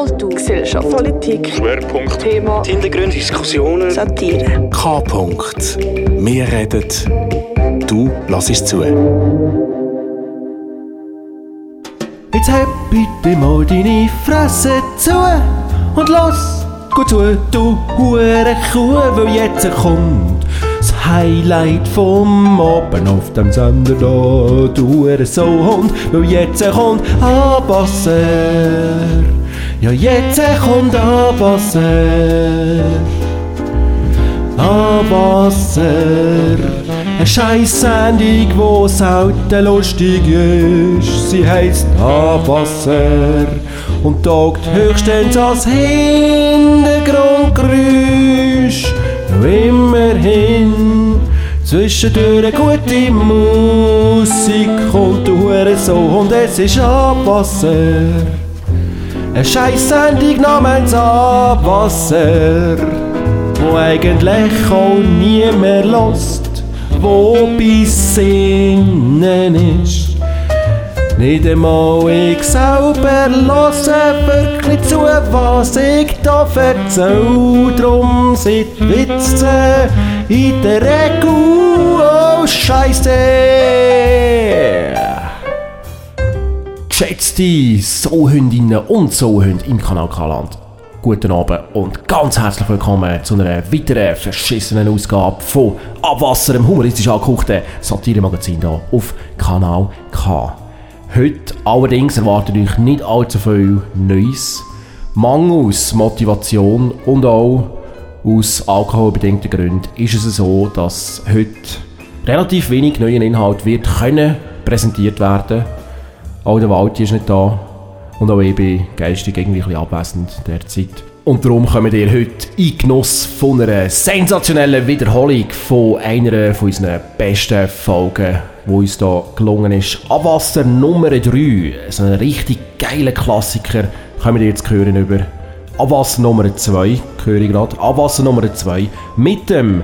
Kultur, Gesellschaft, Politik, Schwerpunkt Thema, Hintergründe, Diskussionen, Satire. K. -Punkt. Wir reden, du lassest zu. Jetzt heb bitte mal deine Fresse zu und lass gut zu, du hure Kuh, weil jetzt kommt das Highlight vom Abend auf dem Sender da, du hure Sauhund, weil jetzt kommt Abwasser. Ja, jetzt kommt Abwasser. Abwasser. Eine Scheiss-Sendung, wo selten lustig ist. Sie heisst Abwasser und taugt höchstens als Hintergrundgeräusch. Immerhin zwischendurch gute Musik und du Hure so und es ist Abwasser. Eine Scheiss-Sendung namens Abwasser wo eigentlich auch nie mehr lost, wo bis Sinnen ist. Nicht einmal ich selber höre wirklich zu, was ich da erzähl. Drum sind Witze in der Regel oh Scheisse. Geschätzte Sauhündinnen und Sauhunde im Kanal K-Land. Guten Abend und ganz herzlich willkommen zu einer weiteren verschissenen Ausgabe von Abwasser, dem humoristisch angekochten Satire-Magazin hier auf Kanal K. Heute allerdings erwartet euch nicht allzu viel Neues. Mangels Motivation und auch aus alkoholbedingten Gründen ist es so, dass heute relativ wenig neuen Inhalt wird können präsentiert werden. Auch der Walti ist nicht da. Und auch ich bin geistig irgendwie ein abwesend derzeit. Und darum kommen ihr heute in Genuss von einer sensationellen Wiederholung von einer von unseren besten Folgen, die uns hier gelungen ist. Abwasser Nummer 3, so ein richtig geiler Klassiker, kommen ihr jetzt hören über. Abwasser Nummer 2, höre ich gerade. Abwasser Nummer 2 mit dem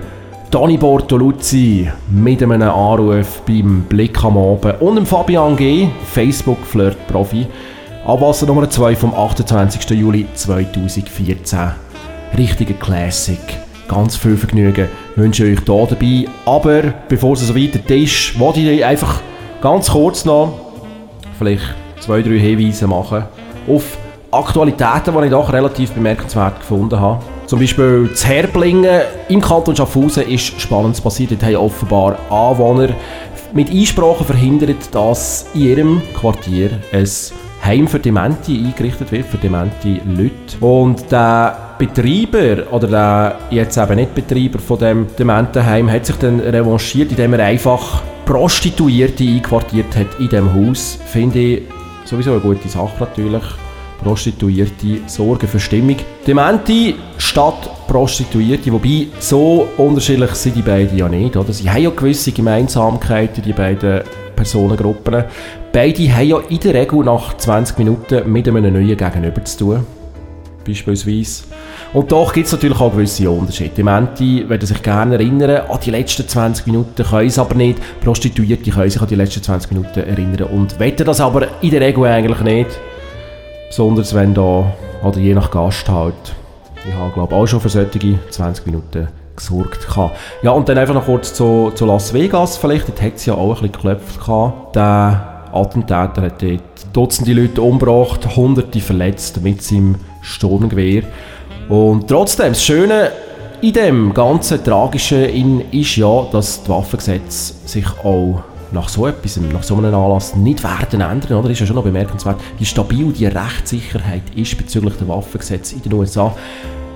Dani Bortoluzzi, mit einem Anruf beim Blick am Abend und dem Fabian G., Facebook-Flirt-Profi. Abwasser Nummer 2 vom 28. Juli 2014. Richtiger Classic. Ganz viel Vergnügen wünsche ich euch hier dabei. Aber bevor es so weiter ist, wollte ich einfach ganz kurz noch vielleicht zwei, drei Hinweise machen auf Aktualitäten, die ich doch relativ bemerkenswert gefunden habe. Zum Beispiel das Herblingen im Kanton Schaffhausen ist Spannendes passiert. Dort haben offenbar Anwohner mit Einsprachen verhindert, dass in ihrem Quartier ein Heim für Demente eingerichtet wird, für demente Leute. Und der Betreiber, oder der jetzt eben nicht Betreiber von dem Dementenheim, hat sich dann revanchiert, indem er einfach Prostituierte einquartiert hat in diesem Haus. Finde ich sowieso eine gute Sache natürlich. Prostituierte sorgen für Stimmung. Demente statt Prostituierte, wobei so unterschiedlich sind die beiden ja nicht. Oder? Sie haben ja gewisse Gemeinsamkeiten, die beiden Personengruppen. Beide haben ja in der Regel nach 20 Minuten mit einem neuen Gegenüber zu tun. Beispielsweise. Und doch gibt es natürlich auch gewisse Unterschiede. Die Menti werden sich gerne erinnern an die letzten 20 Minuten, können es aber nicht. Prostituierte können sich an die letzten 20 Minuten erinnern und wetten das aber in der Regel eigentlich nicht. Besonders wenn da, oder je nach Gast halt. Ich habe glaube auch schon für solche 20 Minuten gesorgt hatte. Ja, und dann einfach noch kurz zu, zu Las Vegas vielleicht. Dort hat es ja auch ein bisschen geklopft. Gehabt. Der Attentäter hat dort Dutzende Leute umgebracht, Hunderte verletzt mit seinem Sturmgewehr. Und trotzdem, das Schöne in dem ganzen Tragischen ist ja, dass das Waffengesetz sich auch nach so etwas, nach so einem Anlass nicht werden ändern, oder? Ist ja schon noch bemerkenswert, wie stabil die Rechtssicherheit ist bezüglich der Waffengesetze in den USA.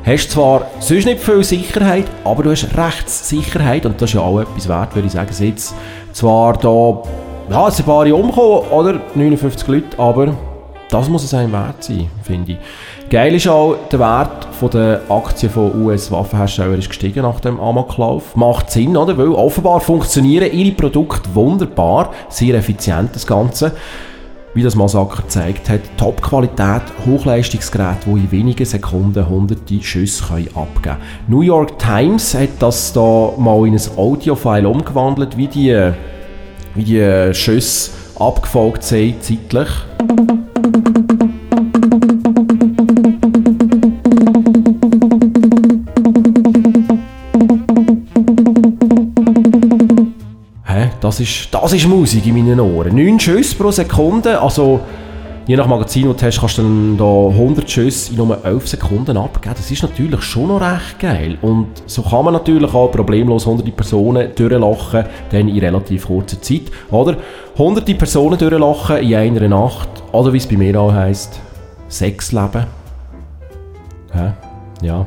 Hast zwar sonst nicht viel Sicherheit, aber du hast Rechtssicherheit und das ist ja auch etwas wert, würde ich sagen. Jetzt zwar da, ja, es ein paar umgekommen, oder? 59 Leute, aber das muss es einem wert sein, finde ich. Geil ist auch, der Wert der Aktien von US-Waffenherstellern ist gestiegen nach dem Amoklauf. Macht Sinn, oder? Weil offenbar funktionieren ihre Produkte wunderbar, sehr effizient das Ganze. Wie das Massaker gezeigt hat, Top-Qualität, Hochleistungsgeräte, die in wenigen Sekunden hunderte Schüsse können abgeben können. New York Times hat das da mal in ein Audio-File umgewandelt, wie die, wie die Schüsse abgefolgt sind zeitlich. Das ist, das ist Musik in meinen Ohren. 9 Schüsse pro Sekunde, also je nach Magazin, das du hast, kannst du dann da 100 Schüsse in nur 11 Sekunden abgeben. Das ist natürlich schon noch recht geil. Und so kann man natürlich auch problemlos hunderte Personen durchlachen, dann in relativ kurzer Zeit. Oder hunderte Personen durchlachen in einer Nacht, oder wie es bei mir auch heisst, Sexleben. Hä? Ja.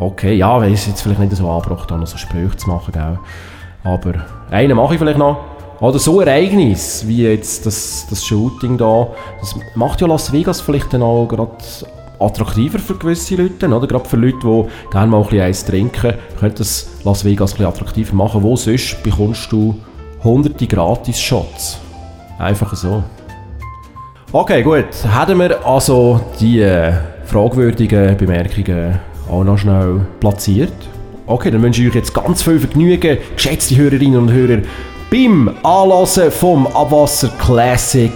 Okay, ja, weil es jetzt vielleicht nicht so angebracht habe, noch so Sprüche zu machen, gell? Aber einen mache ich vielleicht noch. Oder so ein Ereignis, wie jetzt das, das Shooting da, das macht ja Las Vegas vielleicht dann auch gerade attraktiver für gewisse Leute, oder? Gerade für Leute, die gerne mal ein bisschen Eis trinken, könnte das Las Vegas ein bisschen attraktiver machen. Wo sonst bekommst du hunderte Gratis-Shots? Einfach so. Okay, gut. Hätten wir also die äh, fragwürdigen Bemerkungen auch noch schnell platziert. Okay, dann wünsche ich euch jetzt ganz viel Vergnügen, geschätzte Hörerinnen und Hörer, beim Anlassen vom Abwasser Classic.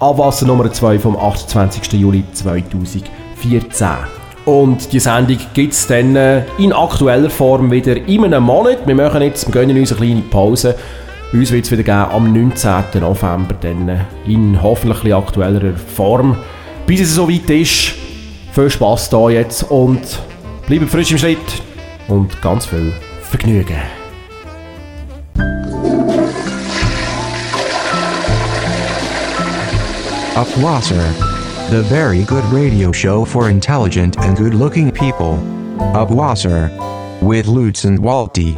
Abwasser Nummer 2 vom 28. Juli 2014. Und die Sendung gibt es dann äh, in aktueller Form wieder in einem Monat. Wir machen jetzt, wir gönnen uns eine kleine Pause. Uns wird es wieder geben am 19. November, dann äh, in hoffentlich aktuellerer Form. Bis es soweit ist, viel Spass da jetzt und bleibt frisch im Schritt und ganz viel Vergnügen. Upwasser. The very good radio show for intelligent and good looking people. Upwasser. With Lutz and Walty.